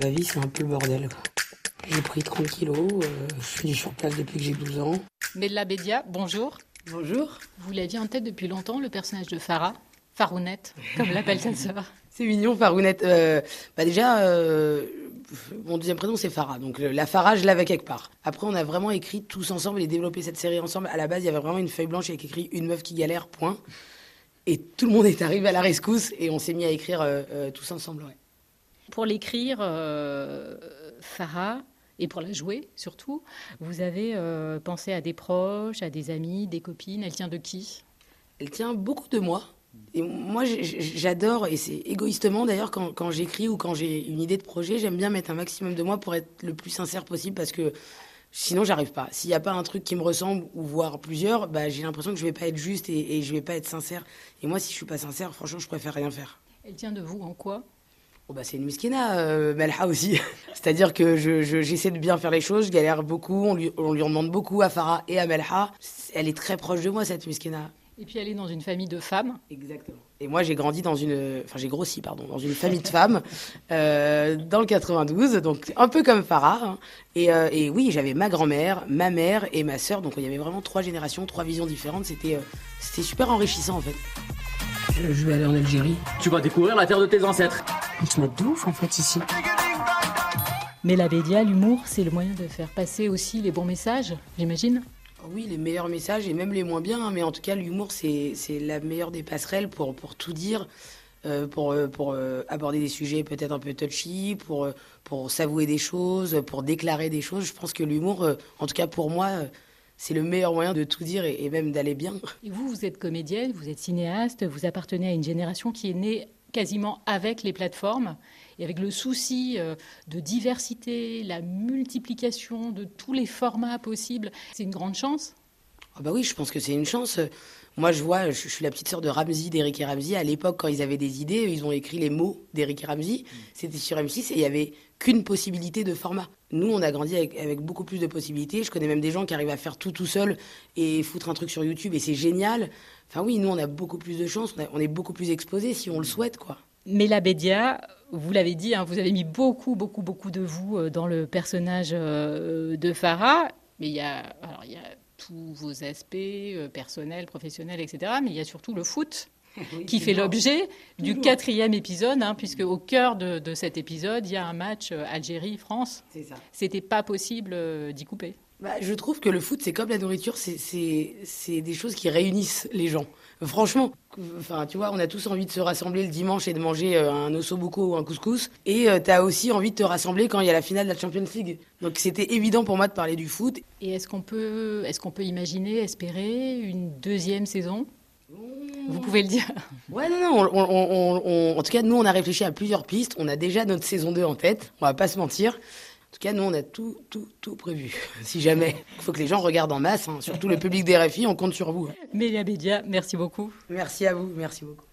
Ma vie, c'est un peu le bordel. J'ai pris 30 kilos, euh, je suis sur place depuis que j'ai 12 ans. Mella Bédia, bonjour. Bonjour. Vous l'aviez en tête depuis longtemps, le personnage de Farah Farounette, comme l'appelle sa sœur. C'est mignon, Farounette. Euh, bah déjà, euh, mon deuxième prénom, c'est Farah. Donc la Farah, je l'avais quelque part. Après, on a vraiment écrit tous ensemble et développé cette série ensemble. À la base, il y avait vraiment une feuille blanche avec écrit Une meuf qui galère, point. Et tout le monde est arrivé à la rescousse et on s'est mis à écrire tous ensemble. Ouais. Pour l'écrire, Farah, et pour la jouer surtout, vous avez euh, pensé à des proches, à des amis, des copines? Elle tient de qui? Elle tient beaucoup de moi. Et moi, j'adore, et c'est égoïstement d'ailleurs, quand, quand j'écris ou quand j'ai une idée de projet, j'aime bien mettre un maximum de moi pour être le plus sincère possible parce que sinon, j'arrive pas. S'il n'y a pas un truc qui me ressemble, ou voire plusieurs, bah, j'ai l'impression que je vais pas être juste et, et je vais pas être sincère. Et moi, si je suis pas sincère, franchement, je préfère rien faire. Elle tient de vous en quoi? Oh bah c'est une miskina, euh, Melha aussi. C'est-à-dire que j'essaie de bien faire les choses, je galère beaucoup, on lui, on lui en demande beaucoup à Farah et à Melha. Elle est très proche de moi, cette miskina. Et puis elle est dans une famille de femmes. Exactement. Et moi j'ai grandi dans une, enfin j'ai grossi pardon, dans une famille de femmes euh, dans le 92, donc un peu comme Farah. Hein. Et, euh, et, oui, j'avais ma grand-mère, ma mère et ma sœur, donc il y avait vraiment trois générations, trois visions différentes. C'était, c'était super enrichissant en fait. Je vais aller en Algérie. Tu vas découvrir la terre de tes ancêtres. On se de ouf en fait ici. Mais la média, l'humour, c'est le moyen de faire passer aussi les bons messages, j'imagine oui, les meilleurs messages et même les moins bien, hein, mais en tout cas, l'humour, c'est la meilleure des passerelles pour, pour tout dire, euh, pour, euh, pour euh, aborder des sujets peut-être un peu touchy, pour, pour s'avouer des choses, pour déclarer des choses. Je pense que l'humour, en tout cas pour moi, c'est le meilleur moyen de tout dire et, même d'aller bien. Et vous, vous êtes comédienne, vous êtes cinéaste, vous appartenez à une génération qui est née quasiment avec les plateformes et avec le souci euh, de diversité, la multiplication de tous les formats possibles. C'est une grande chance ah bah oui, je pense que c'est une chance. Moi, je vois, je suis la petite sœur de Ramsey, d'Eric et Ramsey. À l'époque, quand ils avaient des idées, ils ont écrit les mots d'Eric et Ramsey. C'était sur M6 et il y avait qu'une possibilité de format. Nous, on a grandi avec, beaucoup plus de possibilités. Je connais même des gens qui arrivent à faire tout tout seul et foutre un truc sur YouTube et c'est génial. Enfin oui, nous, on a beaucoup plus de chance. On, est beaucoup plus exposés si on le souhaite, quoi. Mais la Bédia, vous l'avez dit, hein, vous avez mis beaucoup, beaucoup, beaucoup de vous euh, dans le personnage euh, de Farah. Mais il y a, alors, il y a tous vos aspects euh, personnels, professionnels, etc. Mais il y a surtout le foot. Qui fait l'objet du quatrième épisode, hein, puisque au cœur de, cet épisode, il y a un match euh, Algérie-France. C'était pas possible euh, d'y couper. Bah, je trouve que le foot, c'est comme la nourriture, c'est des choses qui réunissent les gens. Franchement, enfin, tu vois, on a tous envie de se rassembler le dimanche et de manger un ossobuco ou un couscous. Et tu as aussi envie de te rassembler quand il y a la finale de la Champions League. Donc c'était évident pour moi de parler du foot. Et est-ce qu'on peut, est qu'on peut imaginer, espérer une deuxième saison? Vous pouvez le dire. Ouais, non, non. en tout cas, nous, on a réfléchi à plusieurs pistes. On a déjà notre saison 2 en tête. On va pas se mentir. En tout cas, nous, on a tout, tout, tout prévu. Si jamais. Il faut que les gens regardent en masse. Hein. Surtout le public des RFI, on compte sur vous. Mélia Bédia, merci beaucoup. Merci à vous. Merci beaucoup.